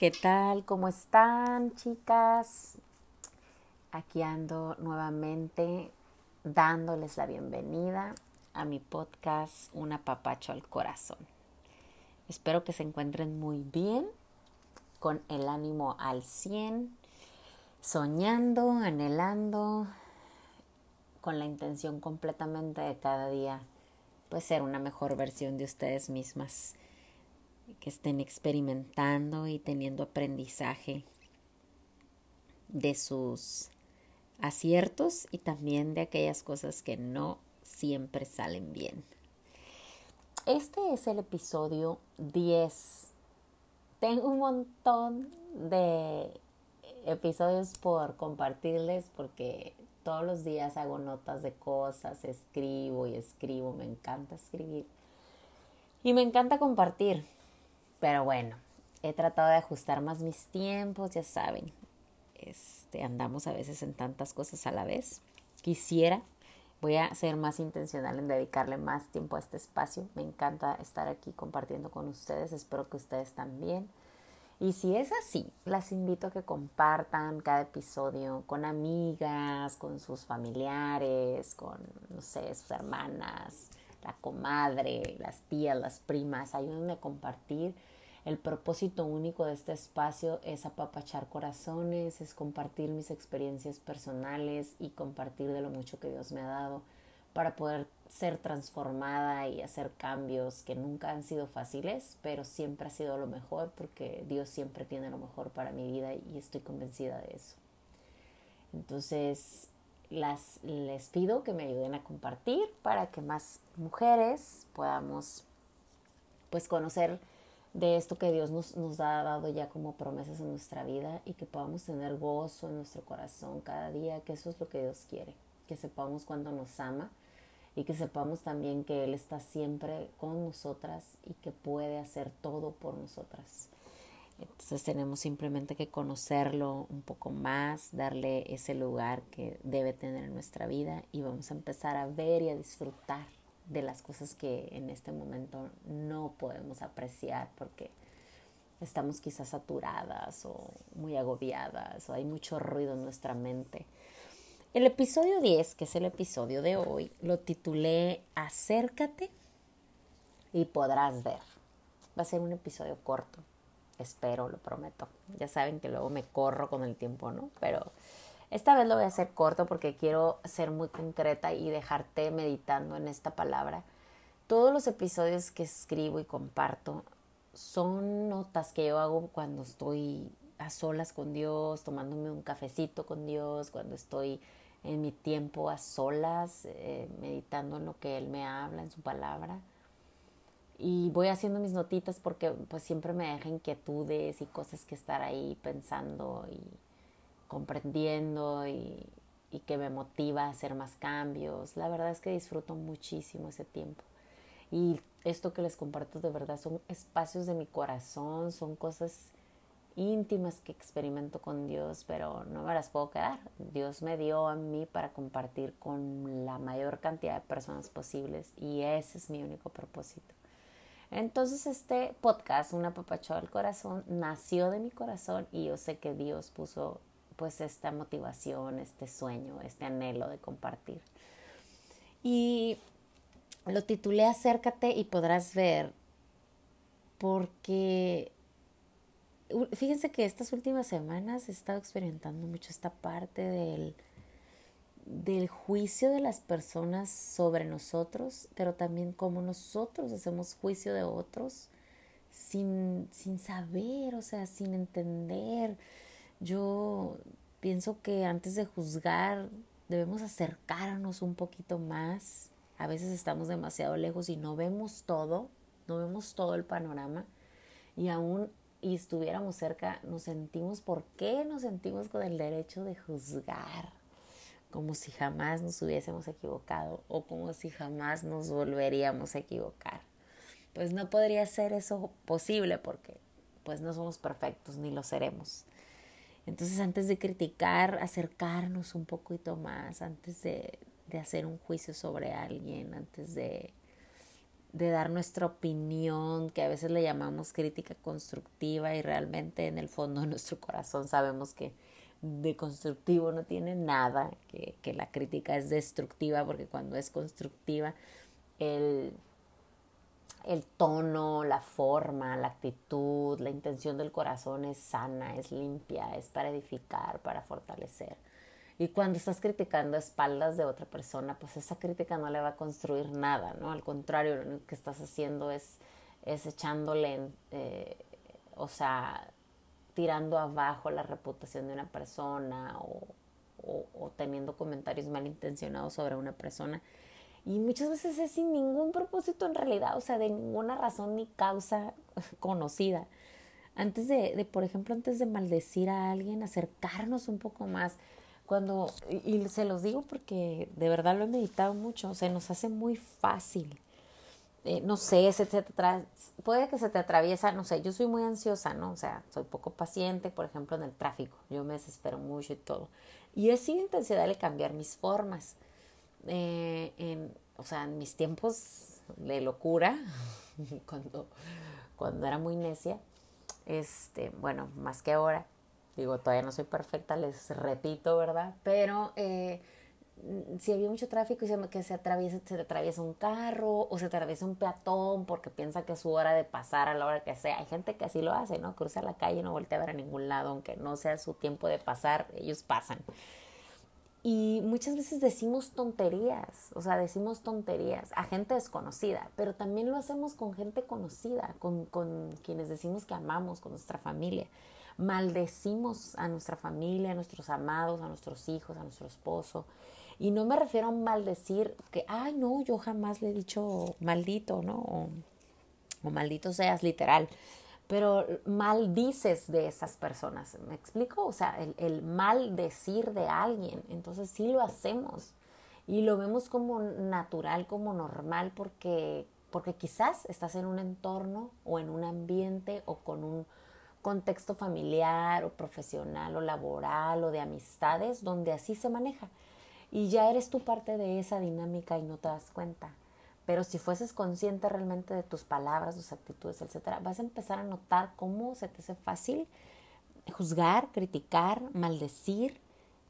¿qué tal? ¿Cómo están, chicas? Aquí ando nuevamente dándoles la bienvenida a mi podcast Un apapacho al corazón. Espero que se encuentren muy bien, con el ánimo al 100, soñando, anhelando, con la intención completamente de cada día, pues ser una mejor versión de ustedes mismas que estén experimentando y teniendo aprendizaje de sus aciertos y también de aquellas cosas que no siempre salen bien. Este es el episodio 10. Tengo un montón de episodios por compartirles porque todos los días hago notas de cosas, escribo y escribo, me encanta escribir y me encanta compartir. Pero bueno, he tratado de ajustar más mis tiempos, ya saben. Este, andamos a veces en tantas cosas a la vez. Quisiera, voy a ser más intencional en dedicarle más tiempo a este espacio. Me encanta estar aquí compartiendo con ustedes. Espero que ustedes también. Y si es así, las invito a que compartan cada episodio con amigas, con sus familiares, con, no sé, sus hermanas, la comadre, las tías, las primas. Ayúdenme a compartir el propósito único de este espacio es apapachar corazones, es compartir mis experiencias personales y compartir de lo mucho que Dios me ha dado para poder ser transformada y hacer cambios que nunca han sido fáciles, pero siempre ha sido lo mejor porque Dios siempre tiene lo mejor para mi vida y estoy convencida de eso. Entonces, las, les pido que me ayuden a compartir para que más mujeres podamos pues conocer de esto que Dios nos, nos, ha dado ya como promesas en nuestra vida y que podamos tener gozo en nuestro corazón cada día, que eso es lo que Dios quiere, que sepamos cuando nos ama y que sepamos también que Él está siempre con nosotras y que puede hacer todo por nosotras. Entonces tenemos simplemente que conocerlo un poco más, darle ese lugar que debe tener en nuestra vida y vamos a empezar a ver y a disfrutar de las cosas que en este momento no podemos apreciar porque estamos quizás saturadas o muy agobiadas o hay mucho ruido en nuestra mente. El episodio 10, que es el episodio de hoy, lo titulé Acércate y podrás ver. Va a ser un episodio corto, espero, lo prometo. Ya saben que luego me corro con el tiempo, ¿no? Pero esta vez lo voy a hacer corto porque quiero ser muy concreta y dejarte meditando en esta palabra. Todos los episodios que escribo y comparto son notas que yo hago cuando estoy a solas con Dios, tomándome un cafecito con Dios, cuando estoy en mi tiempo a solas, eh, meditando en lo que Él me habla, en su palabra. Y voy haciendo mis notitas porque pues siempre me deja inquietudes y cosas que estar ahí pensando y comprendiendo y, que me motiva a hacer más cambios. La verdad es que disfruto muchísimo ese tiempo. Y esto que les comparto de verdad son espacios de mi corazón, son cosas íntimas que experimento con Dios, pero no me las puedo quedar. Dios me dio a mí para compartir con la mayor cantidad de personas posibles y ese es mi único propósito. Entonces este podcast, Una papachoa al corazón, nació de mi corazón y yo sé que Dios puso pues esta motivación, este sueño, este anhelo de compartir. Y lo titulé Acércate y podrás ver porque fíjense que estas últimas semanas he estado experimentando mucho esta parte del, del juicio de las personas sobre nosotros, pero también cómo nosotros hacemos juicio de otros sin, sin saber, o sea, sin entender yo pienso que antes de juzgar debemos acercarnos un poquito más. A veces estamos demasiado lejos y no vemos todo, no vemos todo el panorama y aún y estuviéramos cerca, nos sentimos, ¿por qué nos sentimos con el derecho de juzgar? Como si jamás nos hubiésemos equivocado o como si jamás nos volveríamos a equivocar. Pues no podría ser eso posible porque pues no somos perfectos ni lo seremos. Entonces antes de criticar, acercarnos un poquito más, antes de, de hacer un juicio sobre alguien, antes de de dar nuestra opinión, que a veces le llamamos crítica constructiva y realmente en el fondo de nuestro corazón sabemos que de constructivo no tiene nada, que, que la crítica es destructiva porque cuando es constructiva el, el tono, la forma, la actitud, la intención del corazón es sana, es limpia, es para edificar, para fortalecer. Y cuando estás criticando a espaldas de otra persona, pues esa crítica no le va a construir nada, ¿no? Al contrario, lo que estás haciendo es, es echándole, eh, o sea, tirando abajo la reputación de una persona o, o teniendo comentarios malintencionados sobre una persona. Y muchas veces es sin ningún propósito en realidad, o sea, de ninguna razón ni causa conocida. Antes de, de, por ejemplo, antes de maldecir a alguien, acercarnos un poco más cuando, y, se los digo porque de verdad lo he meditado mucho, se nos hace muy fácil. Eh, no sé, se te puede que se te atraviesa, no sé, yo soy muy ansiosa, ¿no? O sea, soy poco paciente, por ejemplo, en el tráfico, yo me desespero mucho y todo. Y he sido intensidad de cambiar mis formas. Eh, en, o sea, en mis tiempos de locura, cuando, cuando era muy necia, este, bueno, más que ahora, Digo, todavía no soy perfecta, les repito, ¿verdad? Pero eh, si había mucho tráfico y se, que se atraviesa, se atraviesa un carro o se atraviesa un peatón porque piensa que es su hora de pasar a la hora que sea. Hay gente que así lo hace, ¿no? Cruza la calle y no voltea a ver a ningún lado, aunque no sea su tiempo de pasar, ellos pasan. Y muchas veces decimos tonterías, o sea, decimos tonterías a gente desconocida, pero también lo hacemos con gente conocida, con, con quienes decimos que amamos, con nuestra familia maldecimos a nuestra familia, a nuestros amados, a nuestros hijos, a nuestro esposo. Y no me refiero a maldecir que, ay, no, yo jamás le he dicho maldito, ¿no? O, maldito seas, literal. Pero maldices de esas personas, ¿me explico? O sea, el, el maldecir de alguien. Entonces sí lo hacemos. Y lo vemos como natural, como normal, porque, porque quizás estás en un entorno o en un ambiente o con un contexto familiar o profesional o laboral o de amistades donde así se maneja. Y ya eres tú parte de esa dinámica y no te das cuenta. Pero si fueses consciente realmente de tus palabras, tus actitudes, etcétera, vas a empezar a notar cómo se te hace fácil juzgar, criticar, maldecir,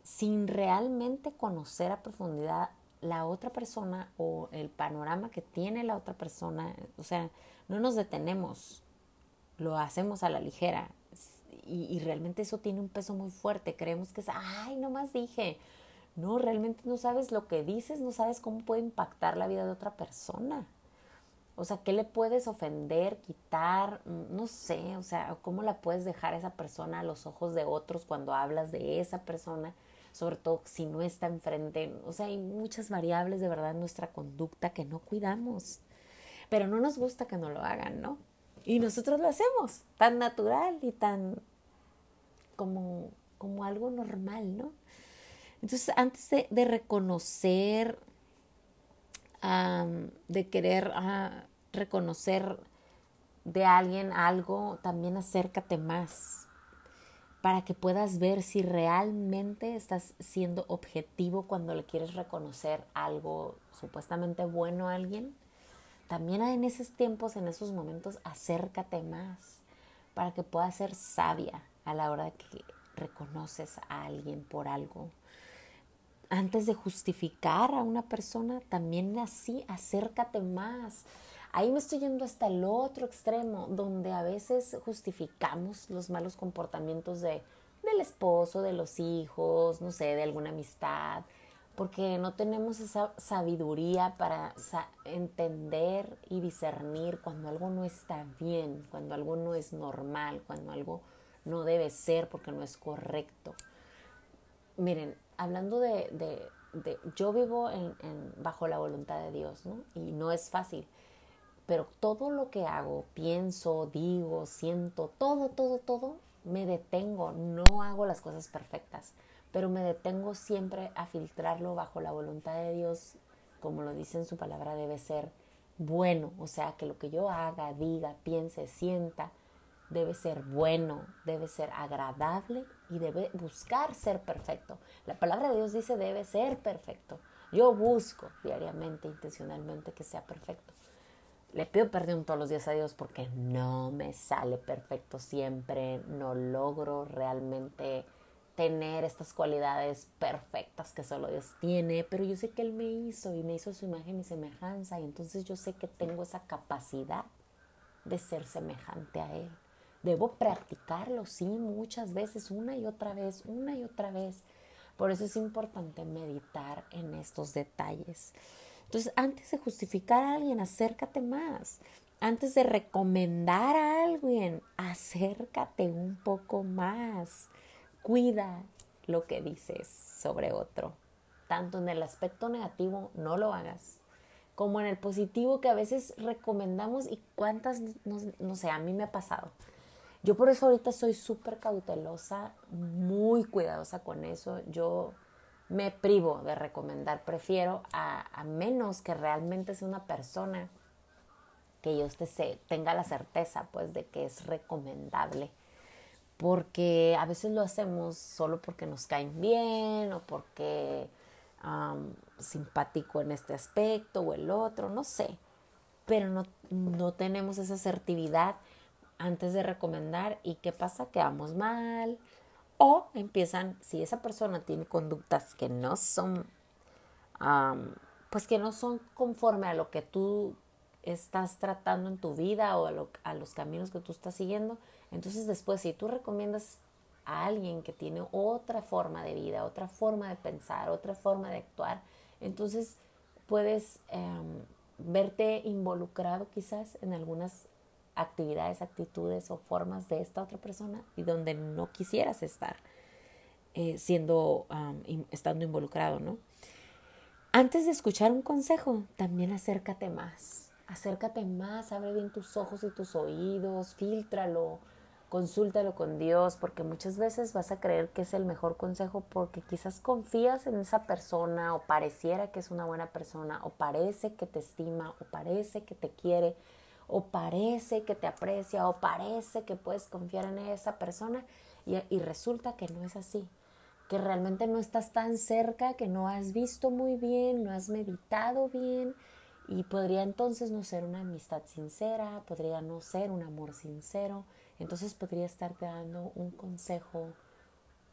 sin realmente conocer a profundidad la otra persona o el panorama que tiene la otra persona. O sea, no nos detenemos lo hacemos a la ligera y, realmente eso tiene un peso muy fuerte. Creemos que es, ay, no más dije. No, realmente no sabes lo que dices, no sabes cómo puede impactar la vida de otra persona. O sea, ¿qué le puedes ofender, quitar? Mm, no sé, o sea, ¿cómo la puedes dejar a esa persona a los ojos de otros cuando hablas de esa persona? Sobre todo si no está enfrente. O sea, hay muchas variables de verdad en nuestra conducta que no cuidamos. Pero no nos gusta que no lo hagan, ¿no? Y nosotros lo hacemos tan natural y tan como, como algo normal, ¿no? Entonces, antes de, reconocer, de querer ah, reconocer de alguien algo, también acércate más para que puedas ver si realmente estás siendo objetivo cuando le quieres reconocer algo supuestamente bueno a alguien también en esos tiempos, en esos momentos, acércate más para que puedas ser sabia a la hora de que reconoces a alguien por algo. Antes de justificar a una persona, también así acércate más. Ahí me estoy yendo hasta el otro extremo, donde a veces justificamos los malos comportamientos de, del esposo, de los hijos, no sé, de alguna amistad, porque no tenemos esa sabiduría para entender y discernir cuando algo no está bien, cuando algo no es normal, cuando algo no debe ser porque no es correcto. Miren, hablando de, de, yo vivo en, bajo la voluntad de Dios, ¿no? Y no es fácil, pero todo lo que hago, pienso, digo, siento, todo, todo, todo, me detengo, no hago las cosas perfectas pero me detengo siempre a filtrarlo bajo la voluntad de Dios, como lo dice en su palabra, debe ser bueno, o sea, que lo que yo haga, diga, piense, sienta, debe ser bueno, debe ser agradable y debe buscar ser perfecto. La palabra de Dios dice debe ser perfecto. Yo busco diariamente, intencionalmente que sea perfecto. le pido perdón todos los días a Dios porque no me sale perfecto siempre, no logro realmente tener estas cualidades perfectas que solo Dios tiene, pero yo sé que Él me hizo y me hizo su imagen y semejanza y entonces yo sé que tengo esa capacidad de ser semejante a Él. Debo practicarlo, sí, muchas veces, una y otra vez, una y otra vez. Por eso es importante meditar en estos detalles. Entonces, antes de justificar a alguien, acércate más. Antes de recomendar a alguien, acércate un poco más. Cuida lo que dices sobre otro. Tanto en el aspecto negativo, no lo hagas, como en el positivo que a veces recomendamos y cuántas, no, sé, a mí me ha pasado. Yo por eso ahorita soy súper cautelosa, muy cuidadosa con eso. Yo me privo de recomendar, prefiero a, menos que realmente sea una persona que yo esté, tenga la certeza pues de que es recomendable. Porque a veces lo hacemos solo porque nos caen bien o porque simpático en este aspecto o el otro, no sé, pero no, no tenemos esa asertividad antes de recomendar y qué pasa, quedamos mal. O empiezan, si esa persona tiene conductas que no son, pues que no son conforme a lo que tú estás tratando en tu vida o a, los caminos que tú estás siguiendo, entonces después si tú recomiendas a alguien que tiene otra forma de vida, otra forma de pensar, otra forma de actuar, entonces puedes em, verte involucrado quizás en algunas actividades, actitudes o formas de esta otra persona y donde no quisieras estar eh, siendo, estando involucrado, ¿no? Antes de escuchar un consejo, también acércate más acércate más, abre bien tus ojos y tus oídos, filtralo, consúltalo con Dios, porque muchas veces vas a creer que es el mejor consejo porque quizás confías en esa persona o pareciera que es una buena persona o parece que te estima o parece que te quiere o parece que te aprecia o parece que puedes confiar en esa persona y, resulta que no es así que realmente no estás tan cerca, que no has visto muy bien, no has meditado bien, y podría entonces no ser una amistad sincera, podría no ser un amor sincero, entonces podría estarte dando un consejo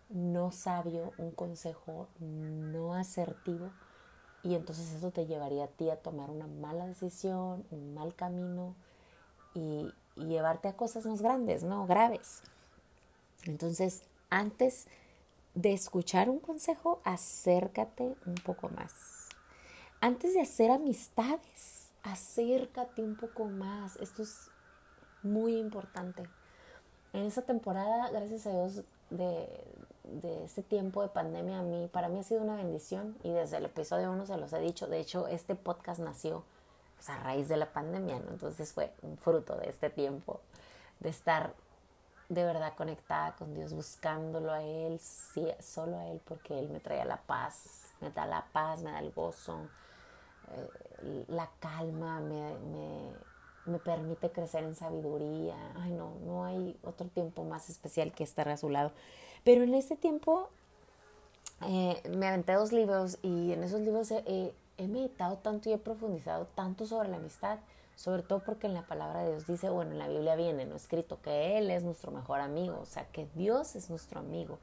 no sabio, un consejo no asertivo y entonces eso te llevaría a ti a tomar una mala decisión, un mal camino y, llevarte a cosas más grandes, ¿no? Graves. Entonces, antes de escuchar un consejo, acércate un poco más antes de hacer amistades, acércate un poco más. Esto es muy importante. En esta temporada, gracias a Dios, de, de este tiempo de pandemia, a mí, para mí ha sido una bendición y desde el episodio 1 se los he dicho. De hecho, este podcast nació pues, a raíz de la pandemia, ¿no? Entonces fue un fruto de este tiempo, de estar de verdad conectada con Dios, buscándolo a Él, sí, solo a Él, porque Él me trae la paz, me da la paz, me da el gozo, eh, la calma, me, me, permite crecer en sabiduría. Ay, no, no hay otro tiempo más especial que estar a su lado. Pero en ese tiempo eh, me aventé dos libros y en esos libros he, he meditado tanto y he profundizado tanto sobre la amistad, sobre todo porque en la palabra de Dios dice, bueno, en la Biblia viene, no escrito, que Él es nuestro mejor amigo, o sea, que Dios es nuestro amigo,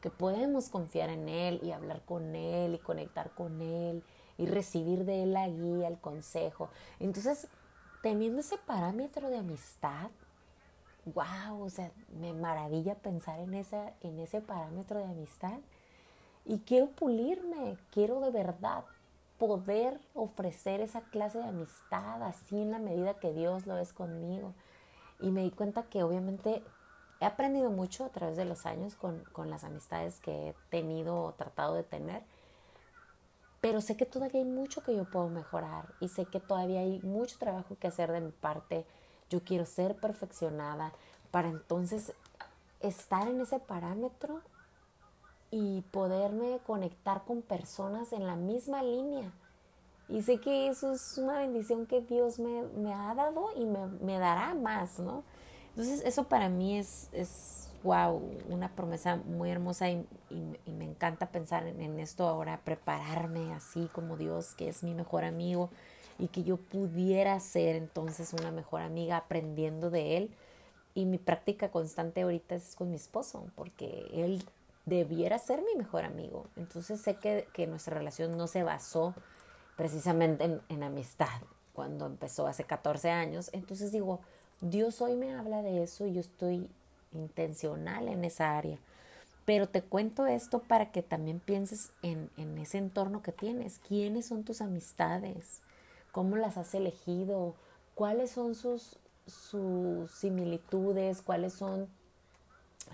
que podemos confiar en Él y hablar con Él y conectar con Él y recibir de él la guía, el consejo. Entonces, teniendo ese parámetro de amistad, wow, o sea, me maravilla pensar en, esa, en ese parámetro de amistad. Y quiero pulirme, quiero de verdad poder ofrecer esa clase de amistad así en la medida que Dios lo es conmigo. Y me di cuenta que obviamente he aprendido mucho a través de los años con, con las amistades que he tenido o tratado de tener pero sé que todavía hay mucho que yo puedo mejorar y sé que todavía hay mucho trabajo que hacer de mi parte. Yo quiero ser perfeccionada para entonces estar en ese parámetro y poderme conectar con personas en la misma línea. Y sé que eso es una bendición que Dios me, me ha dado y me, me, dará más, ¿no? Entonces eso para mí es, es wow, una promesa muy hermosa y, me encanta pensar en, esto ahora, prepararme así como Dios, que es mi mejor amigo, y que yo pudiera ser entonces una mejor amiga aprendiendo de él. Y mi práctica constante ahorita es con mi esposo, porque él debiera ser mi mejor amigo. Entonces sé que, nuestra relación no se basó precisamente en, en, amistad cuando empezó hace 14 años. Entonces digo, Dios hoy me habla de eso y yo estoy intencional en esa área. Pero te cuento esto para que también pienses en, en ese entorno que tienes. ¿Quiénes son tus amistades? ¿Cómo las has elegido? ¿Cuáles son sus, sus similitudes? ¿Cuáles son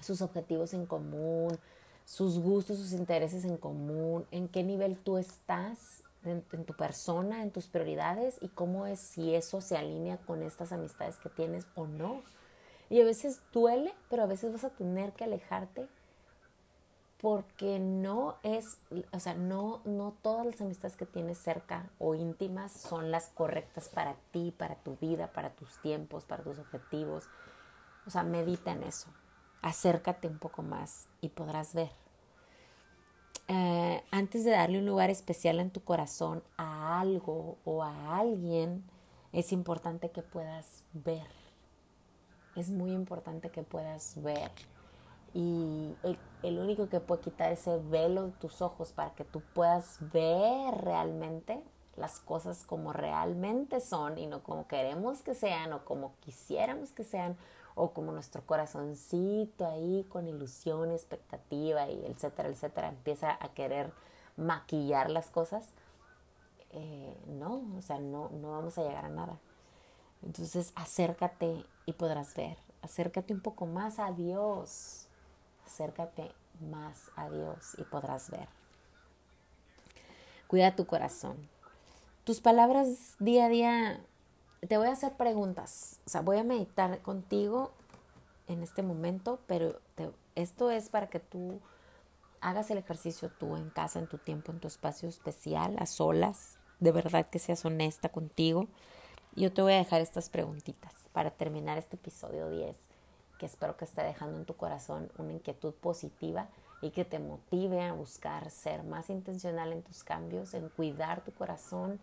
sus objetivos en común? Sus gustos, sus intereses en común, en qué nivel tú estás en, tu persona, en tus prioridades y cómo es si eso se alinea con estas amistades que tienes o no. Y a veces duele, pero a veces vas a tener que alejarte porque no es, o sea, no, no todas las amistades que tienes cerca o íntimas son las correctas para ti, para tu vida, para tus tiempos, para tus objetivos. O sea, medita en eso acércate un poco más y podrás ver. Eh, antes de darle un lugar especial en tu corazón a algo o a alguien, es importante que puedas ver. Es muy importante que puedas ver. Y el, el único que puede quitar ese velo de tus ojos para que tú puedas ver realmente las cosas como realmente son y no como queremos que sean o como quisiéramos que sean o como nuestro corazoncito ahí con ilusión, expectativa y etcétera, etcétera, empieza a querer maquillar las cosas, eh, no, o sea, no, no vamos a llegar a nada. Entonces acércate y podrás ver, acércate un poco más a Dios, acércate más a Dios y podrás ver. Cuida tu corazón. Tus palabras día a día te voy a hacer preguntas, o sea, voy a meditar contigo en este momento, pero esto es para que tú hagas el ejercicio tú en casa, en tu tiempo, en tu espacio especial, a solas, de verdad que seas honesta contigo. Yo te voy a dejar estas preguntitas para terminar este episodio 10, que espero que esté dejando en tu corazón una inquietud positiva y que te motive a buscar ser más intencional en tus cambios, en cuidar tu corazón,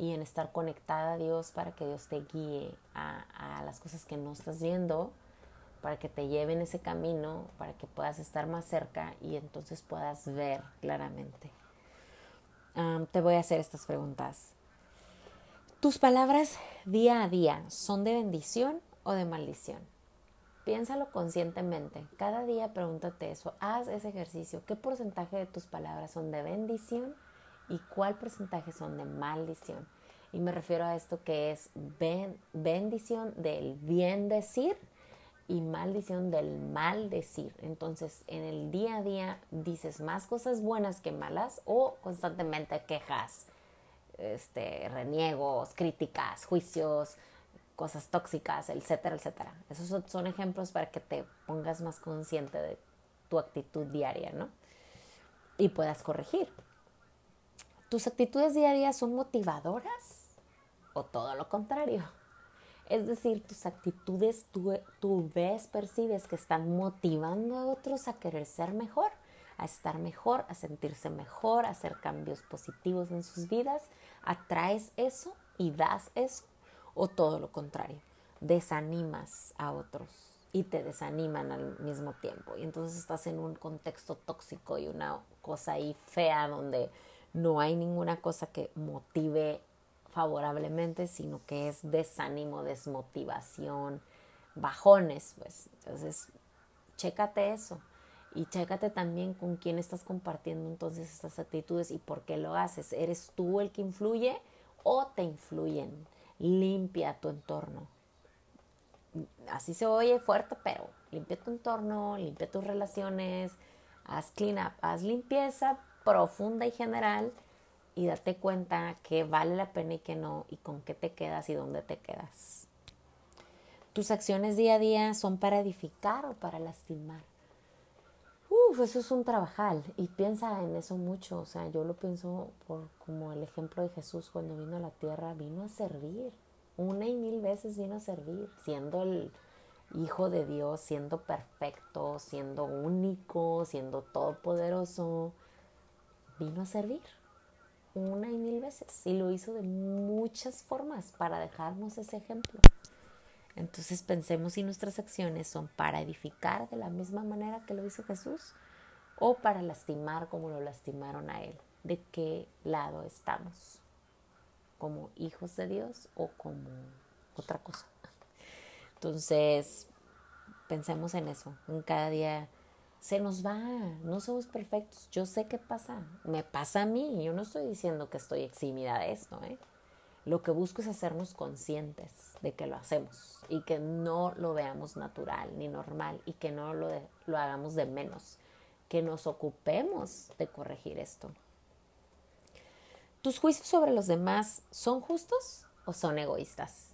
y en estar conectada a Dios para que Dios te guíe a, las cosas que no estás viendo, para que te lleven ese camino, para que puedas estar más cerca y entonces puedas ver claramente. te voy a hacer estas preguntas. ¿Tus palabras día a día son de bendición o de maldición? Piénsalo conscientemente. Cada día pregúntate eso. Haz ese ejercicio. ¿Qué porcentaje de tus palabras son de bendición y cuál porcentaje son de maldición. Y me refiero a esto que es bendición del bien decir y maldición del mal decir. Entonces, en el día a día dices más cosas buenas que malas o constantemente quejas, este, reniegos, críticas, juicios, cosas tóxicas, etcétera, etcétera. Esos son ejemplos para que te pongas más consciente de tu actitud diaria, ¿no? Y puedas corregir. ¿Tus actitudes día son motivadoras o todo lo contrario? Es decir, tus actitudes tú, ves, percibes que están motivando a otros a querer ser mejor, a estar mejor, a sentirse mejor, a hacer cambios positivos en sus vidas. ¿Atraes eso y das eso? ¿O todo lo contrario? Desanimas a otros y te desaniman al mismo tiempo. Y entonces estás en un contexto tóxico y una cosa ahí fea donde no hay ninguna cosa que motive favorablemente, sino que es desánimo, desmotivación, bajones, pues. Entonces, chécate eso y chécate también con quién estás compartiendo entonces estas actitudes y por qué lo haces. ¿Eres tú el que influye o te influyen? Limpia tu entorno. Así se oye fuerte, pero limpia tu entorno, limpia tus relaciones, haz clean up, haz limpieza, profunda y general y date cuenta que vale la pena y que no y con qué te quedas y dónde te quedas. Tus acciones día a día son para edificar o para lastimar. Uf, eso es un trabajal y piensa en eso mucho. O sea, yo lo pienso por como el ejemplo de Jesús cuando vino a la tierra, vino a servir. Una y mil veces vino a servir, siendo el Hijo de Dios, siendo perfecto, siendo único, siendo todopoderoso vino a servir. una y mil veces y lo hizo de muchas formas para dejarnos ese ejemplo. Entonces pensemos si nuestras acciones son para edificar de la misma manera que lo hizo Jesús o para lastimar como lo lastimaron a Él. ¿De qué lado estamos? ¿Como hijos de Dios o como otra cosa? Entonces, pensemos en eso, en cada día se nos va, no somos perfectos. Yo sé qué pasa, me pasa a mí. Yo no estoy diciendo que estoy eximida de esto. ¿eh? Lo que busco es hacernos conscientes de que lo hacemos y que no lo veamos natural ni normal y que no lo, lo hagamos de menos, que nos ocupemos de corregir esto. ¿Tus juicios sobre los demás son justos o son egoístas?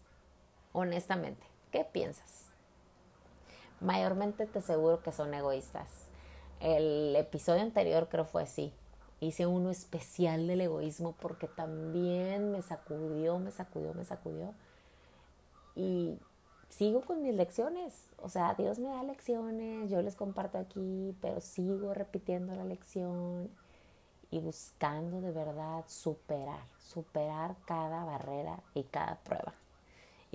Honestamente, ¿qué piensas? Mayormente te aseguro que son egoístas. El episodio anterior creo fue así. Hice uno especial del egoísmo porque también me sacudió, me sacudió, me sacudió. Y sigo con mis lecciones. O sea, Dios me da lecciones, yo les comparto aquí, pero sigo repitiendo la lección y buscando de verdad superar, superar cada barrera y cada prueba.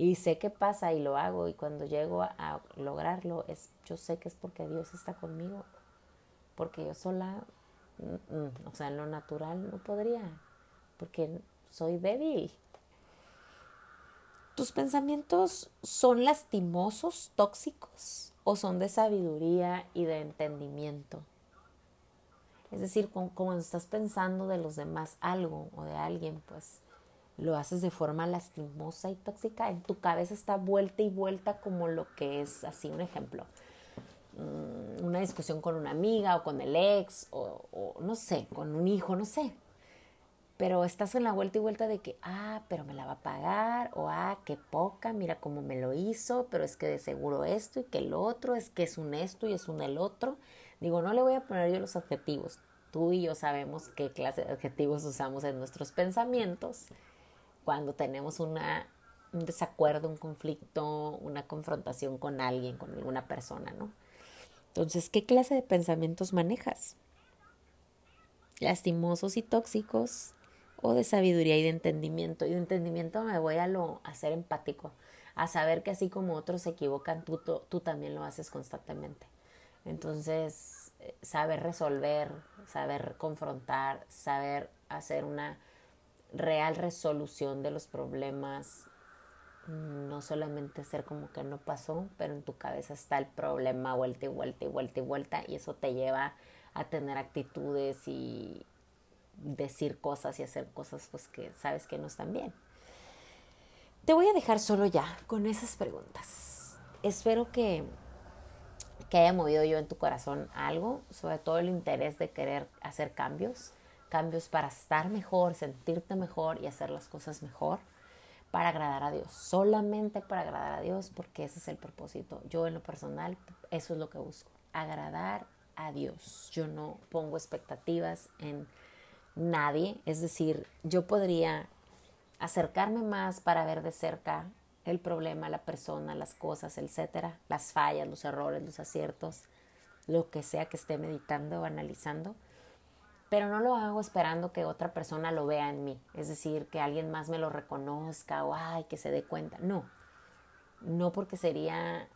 Y sé qué pasa y lo hago y cuando llego a, lograrlo, es, yo sé que es porque Dios está conmigo, porque yo sola, mm, mm, o sea, en lo natural no podría, porque soy débil. ¿Tus pensamientos son lastimosos, tóxicos o son de sabiduría y de entendimiento? Es decir, cuando estás pensando de los demás algo o de alguien, pues lo haces de forma lastimosa y tóxica, en tu cabeza está vuelta y vuelta como lo que es así un ejemplo. Mm, una discusión con una amiga o con el ex o, no sé, con un hijo, no sé. Pero estás en la vuelta y vuelta de que, ah, pero me la va a pagar, o ah, qué poca, mira cómo me lo hizo, pero es que de seguro esto y que el otro, es que es un esto y es un el otro. Digo, no le voy a poner yo los adjetivos. Tú y yo sabemos qué clase de adjetivos usamos en nuestros pensamientos cuando tenemos una, un desacuerdo, un conflicto, una confrontación con alguien, con alguna persona, ¿no? Entonces, ¿qué clase de pensamientos manejas? ¿Lastimosos y tóxicos o de sabiduría y de entendimiento? Y de entendimiento me voy a lo a ser empático, a saber que así como otros se equivocan, tú, también lo haces constantemente. Entonces, eh, saber resolver, saber confrontar, saber hacer una real resolución de los problemas, no solamente ser como que no pasó, pero en tu cabeza está el problema vuelta y vuelta y vuelta y vuelta y eso te lleva a tener actitudes y decir cosas y hacer cosas pues que sabes que no están bien. Te voy a dejar solo ya con esas preguntas. Espero que, que haya movido yo en tu corazón algo, sobre todo el interés de querer hacer cambios cambios para estar mejor, sentirte mejor y hacer las cosas mejor para agradar a Dios, solamente para agradar a Dios, porque ese es el propósito. Yo en lo personal, eso es lo que busco, agradar a Dios. Yo no pongo expectativas en nadie, es decir, yo podría acercarme más para ver de cerca el problema, la persona, las cosas, etcétera, las fallas, los errores, los aciertos, lo que sea que esté meditando o analizando pero no lo hago esperando que otra persona lo vea en mí, es decir, que alguien más me lo reconozca o ay, que se dé cuenta. No, no porque sería,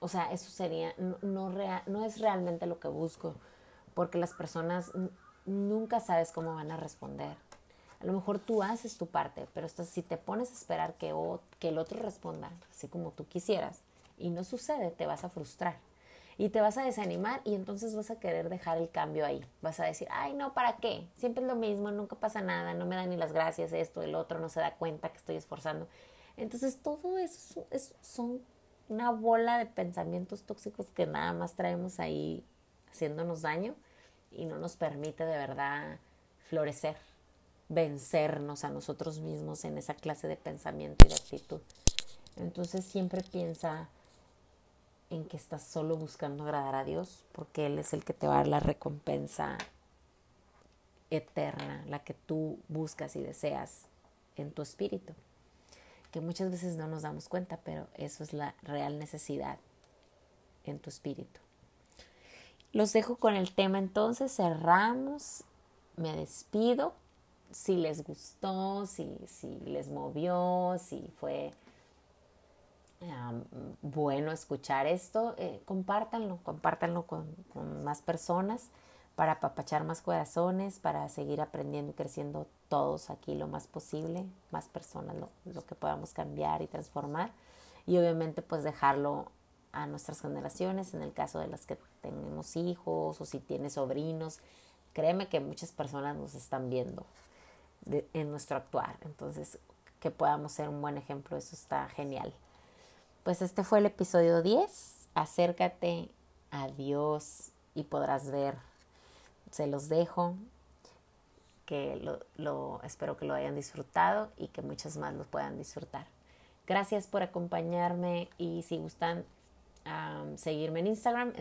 o sea, eso sería, no, no es realmente lo que busco, porque las personas nunca sabes cómo van a responder. A lo mejor tú haces tu parte, pero si te pones a esperar que, que el otro responda así como tú quisieras y no sucede, te vas a frustrar y te vas a desanimar y entonces vas a querer dejar el cambio ahí. Vas a decir, ay, no, ¿para qué? Siempre es lo mismo, nunca pasa nada, no me da ni las gracias, esto, el otro, no se da cuenta que estoy esforzando. Entonces todo eso es, son una bola de pensamientos tóxicos que nada más traemos ahí haciéndonos daño y no nos permite de verdad florecer, vencernos a nosotros mismos en esa clase de pensamiento y de actitud. Entonces siempre piensa en que estás solo buscando agradar a Dios, porque Él es el que te va a dar la recompensa eterna, la que tú buscas y deseas en tu espíritu, que muchas veces no nos damos cuenta, pero eso es la real necesidad en tu espíritu. Los dejo con el tema entonces, cerramos, me despido si les gustó, si, si les movió, si fue bueno escuchar esto, eh, compártanlo, compártanlo con, más personas para apapachar más corazones, para seguir aprendiendo y creciendo todos aquí lo más posible, más personas, lo, lo que podamos cambiar y transformar. Y obviamente pues dejarlo a nuestras generaciones, en el caso de las que tenemos hijos o si tienes sobrinos, créeme que muchas personas nos están viendo en nuestro actuar. Entonces, que podamos ser un buen ejemplo, eso está genial. Pues este fue el episodio 10. Acércate a Dios y podrás ver. Se los dejo. Que lo, espero que lo hayan disfrutado y que muchas más lo puedan disfrutar. Gracias por acompañarme y si gustan seguirme en Instagram,